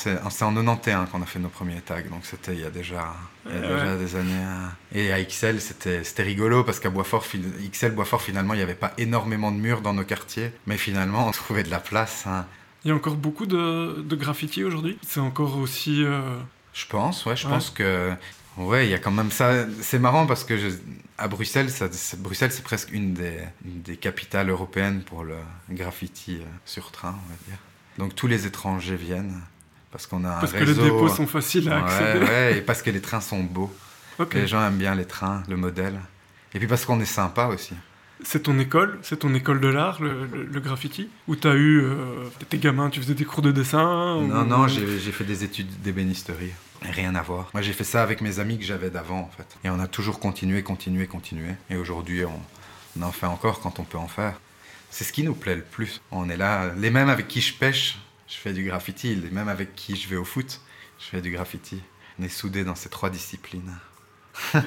Speaker 2: C'est en 91 qu'on a fait nos premiers tags, donc c'était il y a déjà, il y a
Speaker 3: Ouais,
Speaker 2: déjà
Speaker 3: ouais.
Speaker 2: des années. hein. Et à XL, c'était rigolo parce qu'à Boisfort, XL, Boisfort, finalement, il n'y avait pas énormément de murs dans nos quartiers, mais finalement, on trouvait de la place. hein.
Speaker 3: Il y a encore beaucoup de, de graffiti aujourd'hui? C'est encore aussi. euh,
Speaker 2: Je pense, ouais, je
Speaker 3: Ouais.
Speaker 2: pense que. Ouais, il y a quand même ça. C'est marrant parce que je- à Bruxelles, ça, Bruxelles, c'est presque une des, une des capitales européennes pour le graffiti euh, sur train, on va dire. Donc tous les étrangers viennent parce qu'on a un
Speaker 3: Parce que les
Speaker 2: réseau.
Speaker 3: dépôts sont faciles à accéder.
Speaker 2: Ouais, ouais, et parce que les trains sont beaux.
Speaker 3: Ok.
Speaker 2: Les gens aiment bien les trains, le modèle. Et puis parce qu'on est sympa aussi.
Speaker 3: C'est ton école C'est ton école de l'art, le, le- le graffiti? Ou t'as eu. Euh, t'étais gamin, tu faisais des cours de dessin ou-
Speaker 2: Non, non, j'ai j'ai fait des études d'ébénisterie. Rien à voir. Moi, j'ai fait ça avec mes amis que j'avais d'avant, en fait. Et on a toujours continué, continué, continué. Et aujourd'hui, on, on en fait encore quand on peut en faire. C'est ce qui nous plaît le plus. On est là. Les mêmes avec qui je pêche, je fais du graffiti. Les mêmes avec qui je vais au foot, je fais du graffiti. On est soudés dans ces trois disciplines.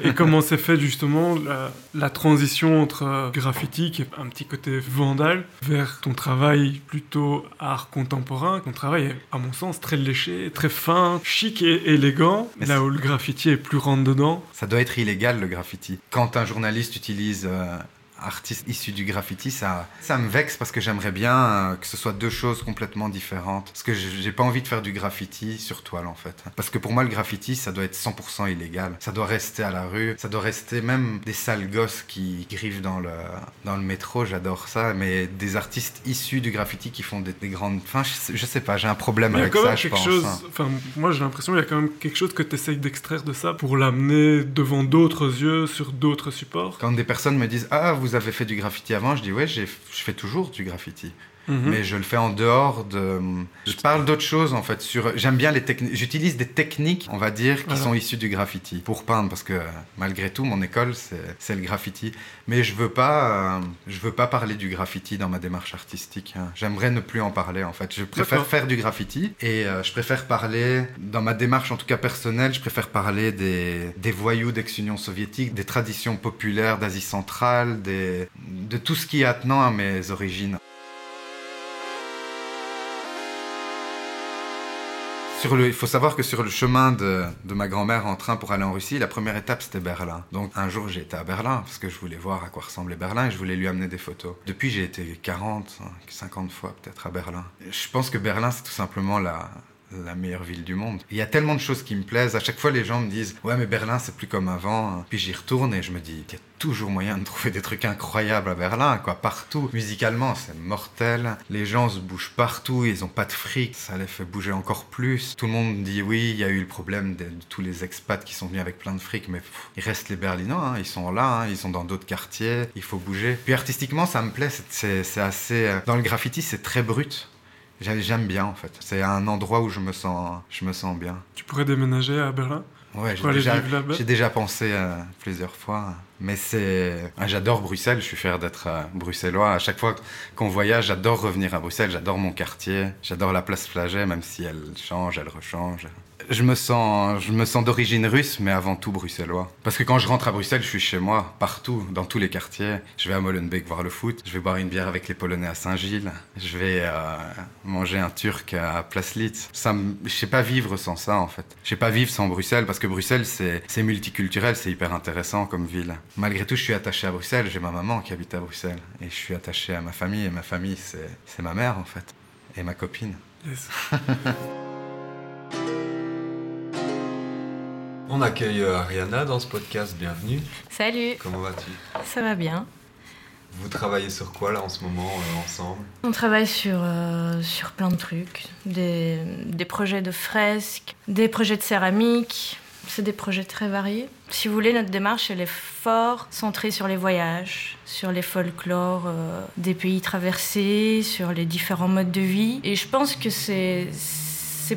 Speaker 3: Et comment s'est fait justement la, la transition entre euh, graffiti, qui est un petit côté vandale, vers ton travail plutôt art contemporain? Ton travail est, à mon sens, très léché, très fin, chic et élégant,
Speaker 2: Mais
Speaker 3: là où le graffiti est plus rentre-dedans.
Speaker 2: Ça doit être illégal le graffiti. Quand un journaliste utilise euh, artiste issu du graffiti, ça, ça me vexe parce que j'aimerais bien euh, que ce soit deux choses complètement différentes. Parce que j'ai pas envie de faire du graffiti sur toile en fait. Parce que pour moi le graffiti ça doit être 100% illégal. Ça doit rester à la rue. Ça doit rester même des sales gosses qui griffent dans le, dans le métro, j'adore ça. Mais des artistes issus du graffiti qui font des, des grandes... Enfin je sais, je sais pas, j'ai un problème avec ça je
Speaker 3: quelque
Speaker 2: pense.
Speaker 3: chose,
Speaker 2: hein.
Speaker 3: enfin moi j'ai l'impression qu'il y a quand même quelque chose que tu essayes d'extraire de ça pour l'amener devant d'autres yeux, sur d'autres supports.
Speaker 2: Quand des personnes me disent Ah, vous avez fait du graffiti avant, je dis Ouais, je fais toujours du graffiti.
Speaker 3: Mhm.
Speaker 2: Mais je le fais en dehors de. Je parle d'autres choses en fait. Sur... J'aime bien les techniques. J'utilise des techniques, on va dire, qui
Speaker 3: Voilà.
Speaker 2: sont issues du graffiti pour peindre parce que malgré tout, mon école, c'est le graffiti. Mais je veux pas, euh, je veux pas parler du graffiti dans ma démarche artistique. hein. J'aimerais ne plus en parler en fait. Je préfère faire du graffiti et euh, je préfère parler, dans ma démarche en tout cas personnelle, je préfère parler des, des voyous d'ex-Union soviétique, des traditions populaires d'Asie centrale, des, de tout ce qui est attenant à mes origines. Il faut savoir que sur le chemin de, de ma grand-mère en train pour aller en Russie, la première étape c'était Berlin. Donc un jour été à Berlin parce que je voulais voir à quoi ressemblait Berlin et je voulais lui amener des photos. Depuis j'ai été 40, 50 fois peut-être à Berlin. Je pense que Berlin c'est tout simplement la, la meilleure ville du monde. Il y a tellement de choses qui me plaisent. À chaque fois, les gens me disent Ouais, mais Berlin, c'est plus comme avant. Puis j'y retourne et je me dis Il y a toujours moyen de trouver des trucs incroyables à Berlin, quoi, partout. Musicalement, c'est mortel. Les gens se bougent partout, ils ont pas de fric, ça les fait bouger encore plus. Tout le monde dit Oui, il y a eu le problème de, tous les expats qui sont venus avec plein de fric, mais il reste les Berlinois, hein. ils sont là, hein. ils sont dans d'autres quartiers, il faut bouger. Puis artistiquement, ça me plaît, c'est assez. Euh, dans le graffiti, c'est très brut. J'aime bien en fait. C'est un endroit où je me sens, je me sens bien.
Speaker 3: Tu pourrais déménager à Berlin?
Speaker 2: Ouais, j'ai déjà, déjà, pensé euh, plusieurs fois. Mais c'est. Ah, j'adore Bruxelles, je suis fier d'être euh, bruxellois. À chaque fois qu'on voyage, j'adore revenir à Bruxelles, j'adore mon quartier, j'adore la place Flaget, même si elle change, elle rechange je me sens, je me sens d'origine russe, mais avant tout bruxellois. Parce que quand je rentre à Bruxelles, je suis chez moi, partout, dans tous les quartiers. Je vais à Molenbeek voir le foot, je vais boire une bière avec les Polonais à Saint-Gilles, je vais euh, manger un Turc à Place Litz. Ça, je sais pas vivre sans ça, en fait. Je sais pas vivre sans Bruxelles, parce que Bruxelles, c'est multiculturel, c'est hyper intéressant comme ville. Malgré tout, je suis attaché à Bruxelles, j'ai ma maman qui habite à Bruxelles. Et je suis attaché à ma famille, et ma famille, c'est ma mère, en fait. Et ma copine.
Speaker 1: On accueille euh, Ariana dans ce podcast, bienvenue.
Speaker 4: Salut.
Speaker 1: Comment vas-tu?
Speaker 4: Ça va bien.
Speaker 1: Vous travaillez sur quoi là en ce moment euh, ensemble?
Speaker 4: On travaille sur, euh, sur plein de trucs, des, des, projets de fresques, des projets de céramique, c'est des projets très variés. Si vous voulez, notre démarche, elle est fort centrée sur les voyages, sur les folklores des pays traversés, sur les différents modes de vie. Et je pense que c'est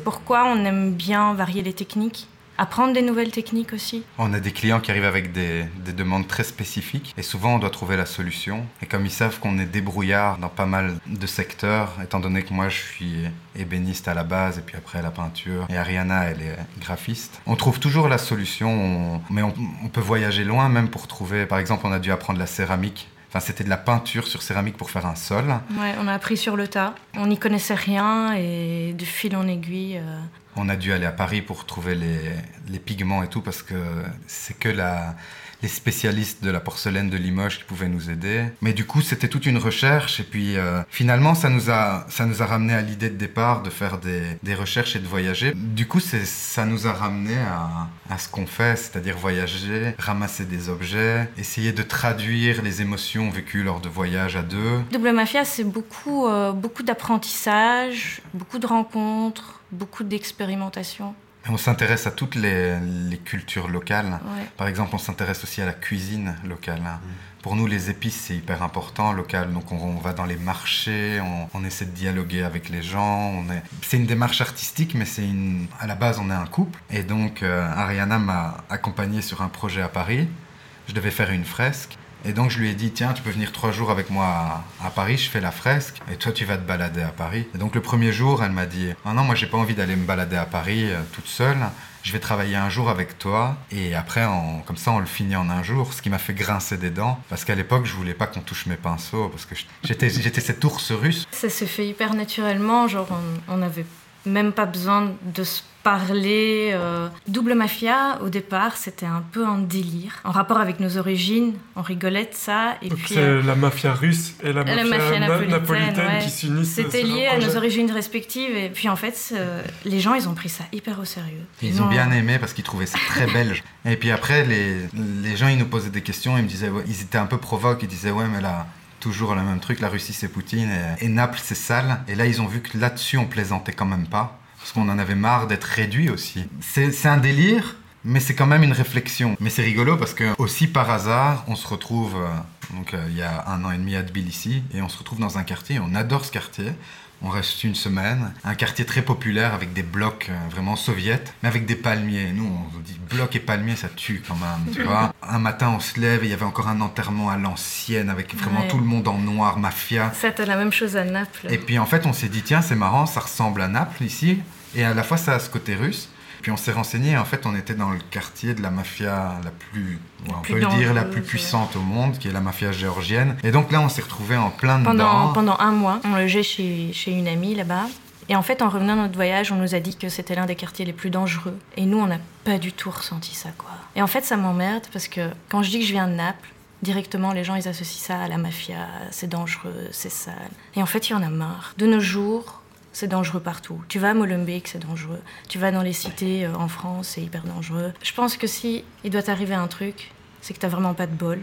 Speaker 4: pourquoi on aime bien varier les techniques apprendre des nouvelles techniques aussi.
Speaker 2: On a des clients qui arrivent avec des, demandes très spécifiques et souvent on doit trouver la solution. Et comme ils savent qu'on est débrouillard dans pas mal de secteurs, étant donné que moi je suis ébéniste à la base et puis après la peinture et Ariana elle est graphiste, on trouve toujours la solution, mais on, on peut voyager loin même pour trouver, par exemple on a dû apprendre la céramique Enfin, c'était de la peinture sur céramique pour faire un sol.
Speaker 4: Ouais, on a appris sur le tas. On n'y connaissait rien et de fil en aiguille. Euh,
Speaker 2: on a dû aller à Paris pour trouver les, les pigments et tout parce que c'est que la, les spécialistes de la porcelaine de Limoges qui pouvaient nous aider. Mais du coup, c'était toute une recherche. Et puis, euh, finalement, ça nous, a, ça nous a ramené à l'idée de départ de faire des, des, recherches et de voyager. Du coup, ça nous a ramené à, à ce qu'on fait, c'est-à-dire voyager, ramasser des objets, essayer de traduire les émotions vécues lors de voyages à deux.
Speaker 4: Double Mafia, c'est beaucoup, euh, beaucoup d'apprentissage, beaucoup de rencontres, beaucoup d'expérimentation.
Speaker 2: On s'intéresse à toutes les, cultures locales. Par exemple, on s'intéresse aussi à la cuisine locale. Mm. Pour nous, les épices, c'est hyper important local. Donc, on, va dans les marchés, on, essaie de dialoguer avec les gens. C'est une démarche artistique, mais c'est une... à la base, on est un couple. Et donc, euh, Ariana m'a accompagné sur un projet à Paris. Je devais faire une fresque. Et donc je lui ai dit, tiens, tu peux venir trois jours avec moi à, Paris, je fais la fresque, et toi tu vas te balader à Paris. Et donc le premier jour, elle m'a dit, ah non, moi j'ai pas envie d'aller me balader à Paris euh, toute seule, je vais travailler un jour avec toi, et après, comme ça, on le finit en un jour, ce qui m'a fait grincer des dents, parce qu'à l'époque, je voulais pas qu'on touche mes pinceaux, parce que j'étais, cet ours russe.
Speaker 4: Ça se fait hyper naturellement, genre on n'avait même pas besoin de se parler. Euh, double mafia, au départ, c'était un peu un délire. En rapport avec nos origines, on rigolait de ça.
Speaker 3: Et puis, c'est euh, la mafia russe et la mafia, napolitaine, qui s'unissent.
Speaker 4: C'était lié à nos origines respectives. Et puis en fait, euh, les gens, ils ont pris ça hyper au sérieux.
Speaker 2: Ils, ont, bien aimé parce qu'ils trouvaient ça très belge. Et puis après, les, les gens, ils nous posaient des questions. Ils me disaient, ils étaient un peu provoques. Ils disaient, ouais, mais là toujours le même truc, la Russie c'est Poutine et, Naples c'est sale. Et là ils ont vu que là-dessus on plaisantait quand même pas parce qu'on en avait marre d'être réduit aussi. C'est un délire, mais c'est quand même une réflexion. Mais c'est rigolo parce que aussi par hasard, on se retrouve euh, donc euh, il y a un an et demi à Tbilissi et on se retrouve dans un quartier. On adore ce quartier. On reste une semaine. Un quartier très populaire avec des blocs euh, vraiment soviètes, mais avec des palmiers. Nous, on dit blocs et palmiers, ça tue quand même, tu vois. Un matin, on se lève et il y avait encore un enterrement à l'ancienne avec vraiment tout le monde en noir, mafia.
Speaker 4: C'était la même chose à Naples.
Speaker 2: Et puis en fait, on s'est dit, tiens, c'est marrant, ça ressemble à Naples ici. Et à la fois, ça a ce côté russe. Puis on s'est renseigné, en fait, on était dans le quartier de la mafia la plus, on peut le dire, la plus puissante au monde, qui est la mafia géorgienne. Et donc là, on s'est retrouvé en plein
Speaker 4: dedans.
Speaker 2: Pendant,
Speaker 4: pendant un mois, on logeait chez, chez une amie là-bas. Et en fait, en revenant de notre voyage, on nous a dit que c'était l'un des quartiers les plus dangereux. Et nous, on n'a pas du tout ressenti ça, quoi. Et en fait, ça m'emmerde parce que quand je dis que je viens de Naples, directement, les gens, ils associent ça à la mafia, c'est dangereux, c'est sale. Et en fait, il y en a marre. De nos jours, c'est dangereux partout. Tu vas à Molenbeek, c'est dangereux. Tu vas dans les cités euh, en France, c'est hyper dangereux. Je pense que si il doit t'arriver un truc, c'est que t'as vraiment pas de bol.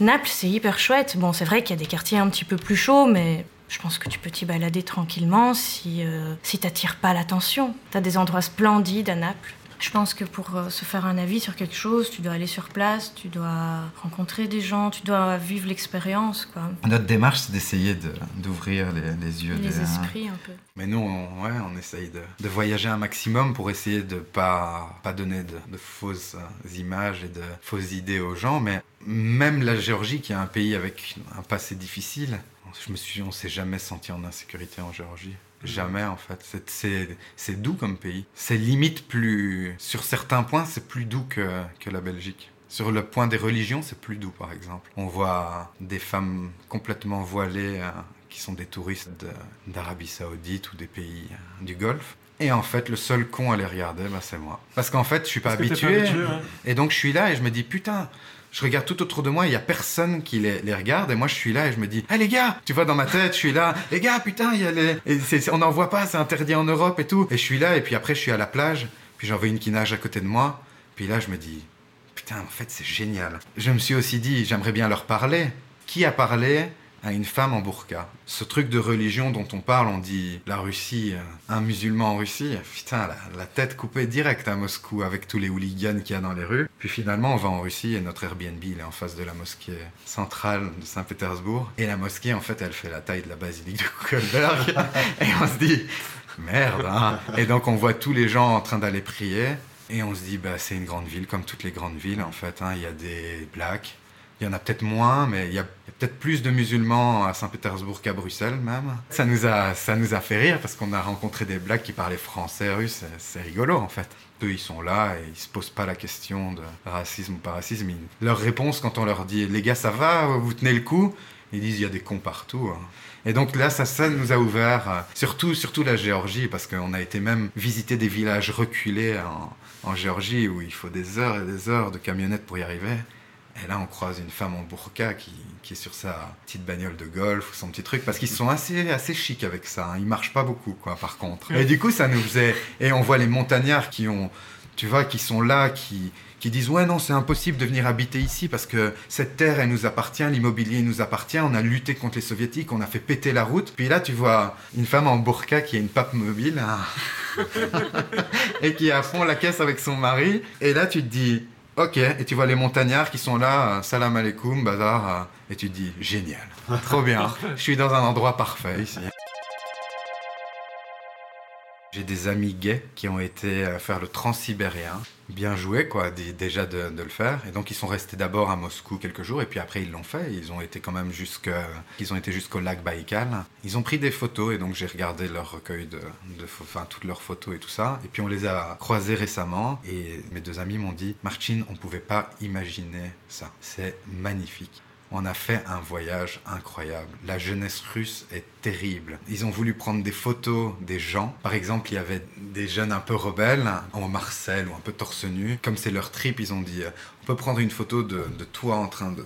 Speaker 4: Naples, c'est hyper chouette. Bon, c'est vrai qu'il y a des quartiers un petit peu plus chauds, mais je pense que tu peux t'y balader tranquillement si, euh, si t'attires pas l'attention. T'as des endroits splendides à Naples. Je pense que pour euh, se faire un avis sur quelque chose, tu dois aller sur place, tu dois rencontrer des gens, tu dois vivre l'expérience. quoi.
Speaker 2: Notre démarche, c'est d'essayer de- d'ouvrir les, les yeux
Speaker 4: Les
Speaker 2: des...
Speaker 4: esprits un peu.
Speaker 2: Mais nous, on, ouais, on essaye de, de voyager un maximum pour essayer de pas, pas donner de, de fausses euh, images et de fausses idées aux gens. Mais même la Géorgie, qui est un pays avec un passé difficile, je me suis, on s'est jamais senti en insécurité en Géorgie. Jamais en fait. C'est- doux comme pays. C'est limite plus, sur certains points, c'est plus doux que, que la Belgique. Sur le point des religions, c'est plus doux par exemple. On voit des femmes complètement voilées euh, qui sont des touristes de- d'Arabie Saoudite ou des pays euh, du Golfe. Et en fait, le seul con à les regarder, bah, c'est moi. Parce qu'en fait, je suis pas
Speaker 3: Parce
Speaker 2: habitué.
Speaker 3: pas habitué, ouais.
Speaker 2: Et donc, je suis là et je me dis, putain, je regarde tout autour de moi, il y a personne qui les, regarde. Et moi, je suis là et je me dis, ah les gars, tu vois, dans ma tête, je suis là, les gars, putain, y a les. on n'en voit pas, c'est interdit en Europe et tout. Et je suis là, et puis après, je suis à la plage, puis j'en vois une qui nage à côté de moi. Puis là, je me dis, putain, en fait, c'est génial. Je me suis aussi dit, j'aimerais bien leur parler. Qui a parlé à une femme en burqa Ce truc de religion dont on parle, on dit la Russie, euh, un musulman en Russie, putain, la, la tête coupée direct à Moscou avec tous les hooligans qu'il y a dans les rues. Puis finalement, on va en Russie et notre Airbnb, il est en face de la mosquée centrale de Saint-Pétersbourg. Et la mosquée, en fait, elle fait la taille de la basilique de Kuckelberg. et on se dit, merde, hein Et donc, on voit tous les gens en train d'aller prier. Et on se dit, bah, c'est une grande ville, comme toutes les grandes villes, en fait. hein. Il y a des blacks. Il y en a peut-être moins, mais il y a peut-être plus de musulmans à Saint-Pétersbourg qu'à Bruxelles, même. Ça nous, a, ça nous a fait rire parce qu'on a rencontré des blacks qui parlaient français, russe. C'est- rigolo, en fait. Eux, ils sont là et ils se posent pas la question de racisme ou pas racisme. Leur réponse, quand on leur dit, les gars, ça va, vous tenez le coup Ils disent, il y a des cons partout. hein. Et donc là, ça, ça nous a ouvert, euh, surtout, surtout la Géorgie, parce qu'on a été même visiter des villages reculés en, en Géorgie où il faut des heures et des heures de camionnette pour y arriver. Et là, on croise une femme en burqa qui, qui est sur sa petite bagnole de golf ou son petit truc, parce qu'ils sont assez, assez chics avec ça. hein. Ils marchent pas beaucoup, quoi, par contre. Et du coup, ça nous faisait. Et on voit les montagnards qui ont. Tu vois, qui sont là, qui, qui disent Ouais, non, c'est impossible de venir habiter ici parce que cette terre, elle nous appartient, l'immobilier nous appartient, on a lutté contre les soviétiques, on a fait péter la route. Puis là, tu vois une femme en burqa qui a une pape mobile hein, et qui est à fond la caisse avec son mari. Et là, tu te dis Ok, et tu vois les montagnards qui sont là, euh, salam alaikum, bazar, euh, et tu te dis génial, trop bien, je suis dans un endroit parfait ici. J'ai des amis gays qui ont été euh, faire le transsibérien. Bien joué, quoi, déjà de, le faire. Et donc, ils sont restés d'abord à Moscou quelques jours, et puis après, ils l'ont fait. Ils ont été quand même jusqu'au lac Baïkal. Ils ont pris des photos, et donc j'ai regardé leur recueil de, de enfin, toutes leurs photos et tout ça. Et puis, on les a croisés récemment, et mes deux amis m'ont dit, Martin, on pouvait pas imaginer ça. C'est magnifique. On a fait un voyage incroyable. La jeunesse russe est terrible. Ils ont voulu prendre des photos des gens. Par exemple, il y avait des jeunes un peu rebelles, en Marcel ou un peu torse nu. Comme c'est leur trip, ils ont dit euh, on peut prendre une photo de, de toi en train de,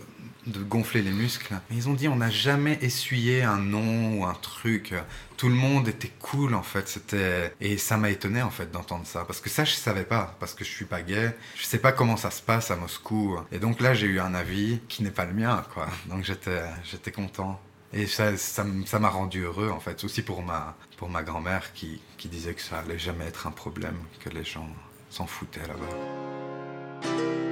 Speaker 2: de gonfler les muscles. Mais ils ont dit on n'a jamais essuyé un nom ou un truc. Tout le monde était cool en fait. C'était et ça m'a étonné en fait d'entendre ça parce que ça je savais pas parce que je suis pas gay. Je sais pas comment ça se passe à Moscou et donc là j'ai eu un avis qui n'est pas le mien quoi. Donc j'étais j'étais content. Et ça, ça, m'a rendu heureux en fait, aussi pour ma, pour ma grand-mère qui, qui disait que ça allait jamais être un problème, que les gens s'en foutaient là-bas.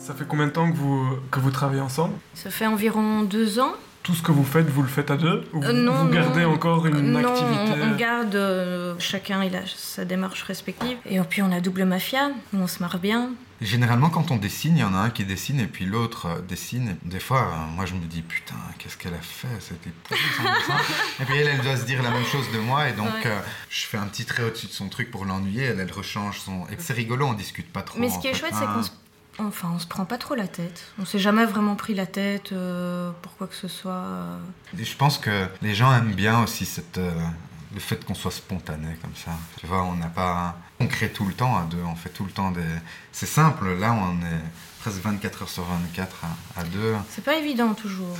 Speaker 3: Ça fait combien de temps que vous, que vous travaillez ensemble?
Speaker 4: Ça fait environ deux ans.
Speaker 3: Tout ce que vous faites, vous le faites à deux? Ou
Speaker 4: Euh, non,
Speaker 3: vous gardez
Speaker 4: non.
Speaker 3: encore une
Speaker 4: non,
Speaker 3: activité?
Speaker 4: on, on garde, euh, chacun il a sa démarche respective. Et puis on a double mafia, on se marre bien.
Speaker 2: Généralement, quand on dessine, il y en a un qui dessine et puis l'autre euh, dessine. Des fois, moi, je me dis, putain, qu'est-ce qu'elle a fait C'était pourri, ça, ça? Et puis elle, elle doit se dire la même chose de moi. Et donc,
Speaker 4: Ouais.
Speaker 2: euh, je fais un petit trait au-dessus de son truc pour l'ennuyer. Elle, elle rechange son. Et c'est rigolo, on discute pas trop.
Speaker 4: Mais ce qui est
Speaker 2: fait.
Speaker 4: chouette, c'est
Speaker 2: Ah.
Speaker 4: qu'on se... Enfin, on se prend pas trop la tête. On s'est jamais vraiment pris la tête euh, pour quoi que ce soit. euh.
Speaker 2: Je pense que les gens aiment bien aussi euh, le fait qu'on soit spontané comme ça. Tu vois, on n'a pas. On crée tout le temps à deux, on fait tout le temps des. C'est simple, là on est presque 24 heures sur 24 à, deux.
Speaker 4: C'est pas évident toujours.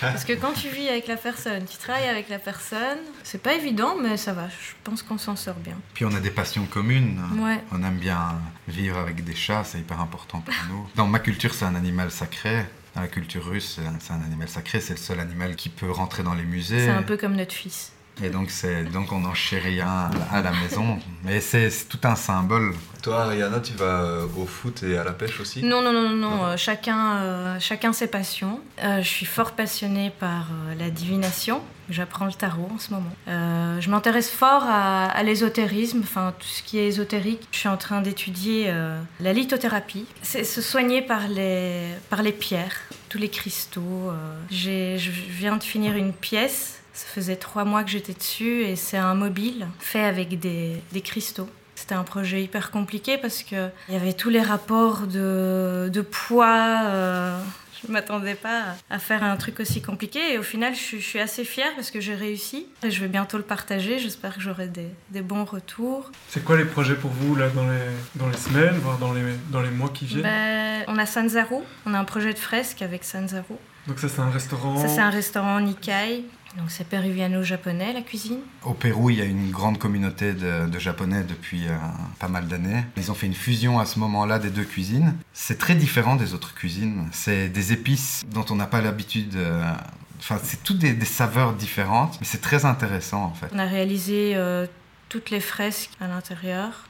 Speaker 4: Parce que quand tu vis avec la personne, tu travailles avec la personne, c'est pas évident, mais ça va. Je pense qu'on s'en sort bien.
Speaker 2: Puis on a des passions communes.
Speaker 4: Ouais.
Speaker 2: On aime bien vivre avec des chats, c'est hyper important pour nous. Dans ma culture, c'est un animal sacré. Dans la culture russe, c'est un animal sacré, c'est le seul animal qui peut rentrer dans les musées.
Speaker 4: C'est un peu comme notre fils.
Speaker 2: Et donc, c'est, donc on n'en chérit rien à la maison. Mais c'est, tout un symbole.
Speaker 1: Toi, Ariana, tu vas euh, au foot et à la pêche aussi?
Speaker 4: Non, non, non, non, non. Euh, chacun, euh, chacun ses passions. je suis fort passionnée par la divination. J'apprends le tarot en ce moment. je m'intéresse fort à, à, l'ésotérisme, enfin tout ce qui est ésotérique. Je suis en train d'étudier la lithothérapie. C'est se soigner par les, par les pierres, tous les cristaux. J'ai, je viens de finir une pièce ça faisait trois mois que j'étais dessus et c'est un mobile fait avec des, des cristaux. C'était un projet hyper compliqué parce qu'il y avait tous les rapports de, de poids. Euh, je ne m'attendais pas à faire un truc aussi compliqué et au final je, suis assez fière parce que j'ai réussi et je vais bientôt le partager. J'espère que j'aurai des, des, bons retours.
Speaker 3: C'est quoi les projets pour vous là dans les, dans les semaines, voire dans les, dans les mois qui viennent?
Speaker 4: Ben, On a Sanzaru, on a un projet de fresque avec Sanzaru.
Speaker 3: Donc ça c'est un restaurant
Speaker 4: Ça c'est un restaurant Nikkei donc c'est péruviano-japonais la cuisine?
Speaker 2: Au Pérou, il y a une grande communauté de, japonais depuis euh, pas mal d'années. Ils ont fait une fusion à ce moment-là des deux cuisines. C'est très différent des autres cuisines. C'est des épices dont on n'a pas l'habitude. Euh, enfin, c'est toutes des, saveurs différentes, mais c'est très intéressant en fait.
Speaker 4: On a réalisé euh, toutes les fresques à l'intérieur.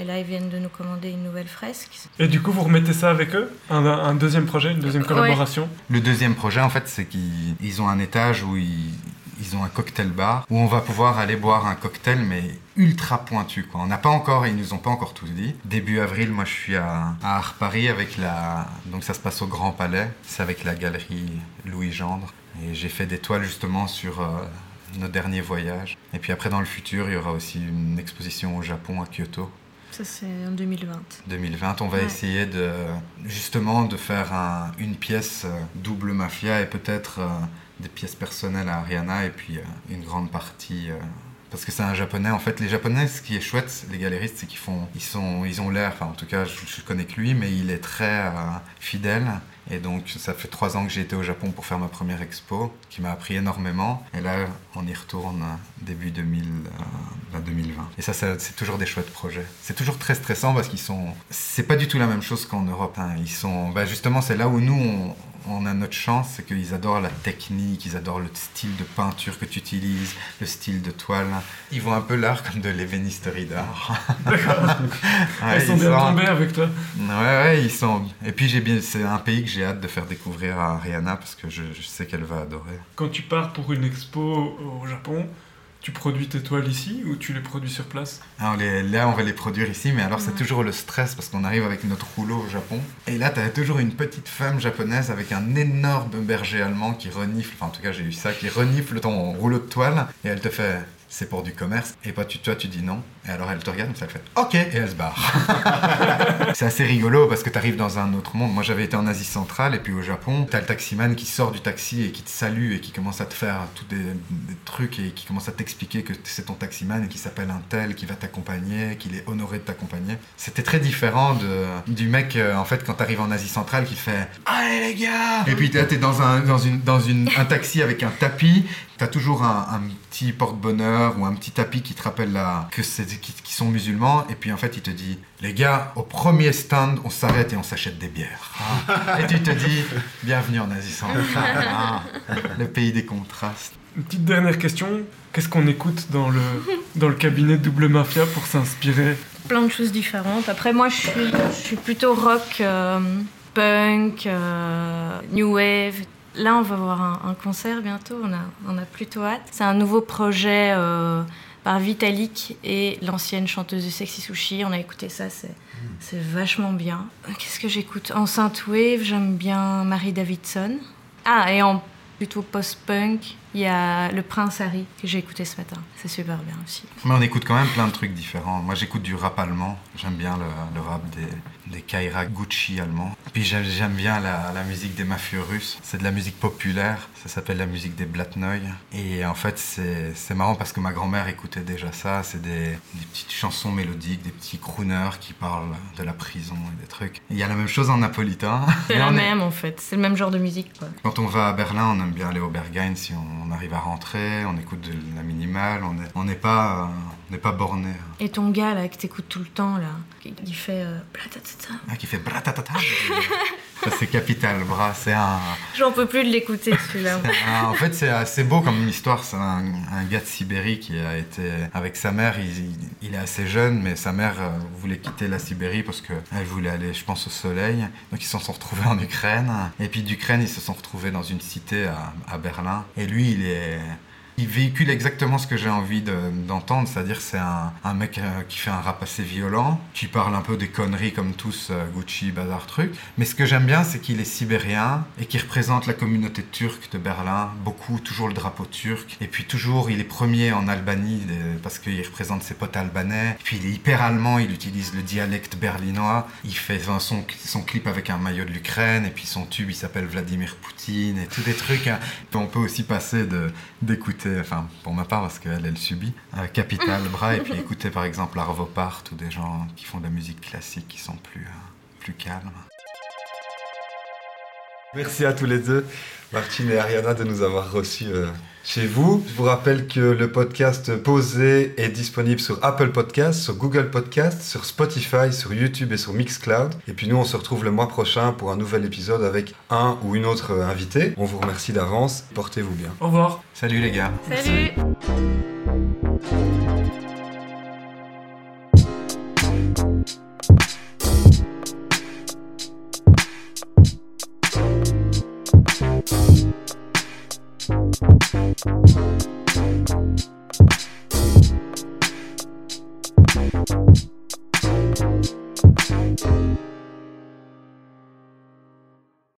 Speaker 4: Et là, ils viennent de nous commander une nouvelle fresque.
Speaker 3: Et du coup, vous remettez ça avec eux un, deuxième projet, une deuxième collaboration
Speaker 2: Le deuxième projet, en fait, c'est qu'ils ont un étage où ils, ont un cocktail bar où on va pouvoir aller boire un cocktail, mais ultra pointu. Quoi. On n'a pas encore, ils nous ont pas encore tout dit. Début avril, moi, je suis à, à Paris avec la. Donc, ça se passe au Grand Palais. C'est avec la galerie Louis Gendre. Et j'ai fait des toiles justement sur. Euh, nos derniers voyages. Et puis après, dans le futur, il y aura aussi une exposition au Japon, à Kyoto,
Speaker 4: ça, c'est en 2020.
Speaker 2: 2020, on va essayer de, justement de faire une pièce euh, double mafia et peut-être euh, des pièces personnelles à Ariana et puis euh, une grande partie. Parce que c'est un japonais. En fait, les japonais, ce qui est chouette, les galéristes, c'est qu'ils font, ils sont, ils ont l'air. Enfin, en tout cas, je, connais que lui, mais il est très fidèle. Et donc, ça fait trois ans que j'ai été au Japon pour faire ma première expo, qui m'a appris énormément. Et là, on y retourne début 2000, 2020. Euh, Et ça, c'est toujours des chouettes projets. C'est toujours très stressant parce qu'ils sont. C'est pas du tout la même chose qu'en Europe. Hein. Ils sont. Bah justement, c'est là où nous, on, on a notre chance, c'est qu'ils adorent la technique, ils adorent le style de peinture que tu utilises, le style de toile. Ils vont un peu l'art comme de l'ébénisterie d'art.
Speaker 3: D'accord. ils sont bien tombés avec toi.
Speaker 2: Ouais, ouais, ils sont. Et puis j'ai bien, c'est un pays que j'ai hâte de faire découvrir à Rihanna parce que je, je sais qu'elle va adorer.
Speaker 3: Quand tu pars pour une expo au Japon, tu produis tes toiles ici ou tu les produis sur place
Speaker 2: alors Là, on va les produire ici, mais alors c'est toujours le stress parce qu'on arrive avec notre rouleau au Japon. Et là, tu as toujours une petite femme japonaise avec un énorme berger allemand qui renifle, enfin en tout cas j'ai eu ça, qui renifle ton rouleau de toile et elle te fait c'est pour du commerce. Et toi tu, toi, tu dis non. Et alors elle te regarde, ça elle fait OK, et elle se barre. c'est assez rigolo parce que tu arrives dans un autre monde. Moi, j'avais été en Asie centrale et puis au Japon, tu as le taximan qui sort du taxi et qui te salue et qui commence à te faire tous des, trucs et qui commence à t'expliquer que c'est ton taximan et qui s'appelle un tel, qui va t'accompagner, qu'il est honoré de t'accompagner. C'était très différent de, du mec, euh, en fait, quand tu arrives en Asie centrale, qui fait Allez les gars Et puis là, tu es dans, un, dans, une, dans une, un taxi avec un tapis tu as toujours un, petit porte-bonheur ou un petit tapis qui te rappelle la, que c'est qui, sont musulmans et puis en fait il te dit les gars au premier stand on s'arrête et on s'achète des bières. Et tu te dis bienvenue en Asie centrale. Ah, le pays des contrastes.
Speaker 3: Une petite dernière question. Qu'est-ce qu'on écoute dans le dans le cabinet Double Mafia pour s'inspirer?
Speaker 4: Plein de choses différentes. Après moi je suis je suis plutôt rock euh, punk euh, new wave Là, on va voir un, concert bientôt, on a, plutôt hâte. C'est un nouveau projet euh, par Vitalik et l'ancienne chanteuse de Sexy Sushi. On a écouté ça, c'est, vachement bien. Qu'est-ce que j'écoute? En Wave, j'aime bien Marie Davidson. Ah, et en plutôt post-punk, Il y a Le Prince Harry que j'ai écouté ce matin. C'est super bien aussi.
Speaker 2: Mais on écoute quand même plein de trucs différents. Moi, j'écoute du rap allemand. J'aime bien le, le rap des, des Kaira Gucci allemands. Puis j'aime bien la, la musique des mafieux russes. C'est de la musique populaire. Ça s'appelle la musique des Blatnoy. Et en fait, c'est marrant parce que ma grand-mère écoutait déjà ça. C'est des, des petites chansons mélodiques, des petits crooners qui parlent de la prison et des trucs. Il y a la même chose en napolitain.
Speaker 4: C'est la
Speaker 2: est-
Speaker 4: même en fait. C'est le même genre de musique. Quoi.
Speaker 2: Quand on va à Berlin, on aime bien aller au Berghain si on arrive à rentrer, on écoute de la minimale, on n'est on n'est pas, euh, on n'est pas borné.
Speaker 4: Et ton gars là que t'écoutes tout le temps là, qui qui fait euh, blatatata.
Speaker 2: Ah, qui fait bratatata. Ça c'est Capital Bra, c'est un,
Speaker 4: J'en peux plus de l'écouter celui-là.
Speaker 2: un- En fait c'est assez beau comme histoire, c'est un, un gars de Sibérie qui a été avec sa mère, il, il est assez jeune, mais sa mère euh, voulait quitter la Sibérie parce qu'elle voulait aller, je pense, au soleil. Donc ils se sont retrouvés en Ukraine, et puis d'Ukraine ils se sont retrouvés dans une cité à, à Berlin. Et lui il est... Il véhicule exactement ce que j'ai envie de- d'entendre, c'est-à-dire c'est un, un mec euh, qui fait un rap assez violent, qui parle un peu des conneries comme tous, euh, Gucci, bazar truc. Mais ce que j'aime bien, c'est qu'il est sibérien et qu'il représente la communauté turque de Berlin, beaucoup, toujours le drapeau turc. Et puis toujours, il est premier en Albanie des- parce qu'il représente ses potes albanais. Puis il est hyper allemand, il utilise le dialecte berlinois. Il fait son, clip avec un maillot de l'Ukraine et puis son tube, il s'appelle Vladimir Poutine et tous des trucs. hein. On peut aussi passer de enfin pour ma part parce qu'elle elle subit, euh, Capital Bra et puis écouter par exemple Arvo Part ou des gens qui font de la musique classique qui sont plus, euh, plus calmes.
Speaker 1: Merci à tous les deux, Martine et Ariana, de nous avoir reçus euh, chez vous. Je vous rappelle que le podcast Posé est disponible sur Apple Podcast, sur Google Podcast, sur Spotify, sur YouTube et sur Mixcloud. Et puis nous, on se retrouve le mois prochain pour un nouvel épisode avec un ou une autre euh, invité. On vous remercie d'avance. Portez-vous bien.
Speaker 3: Au revoir.
Speaker 2: Salut les gars
Speaker 4: Salut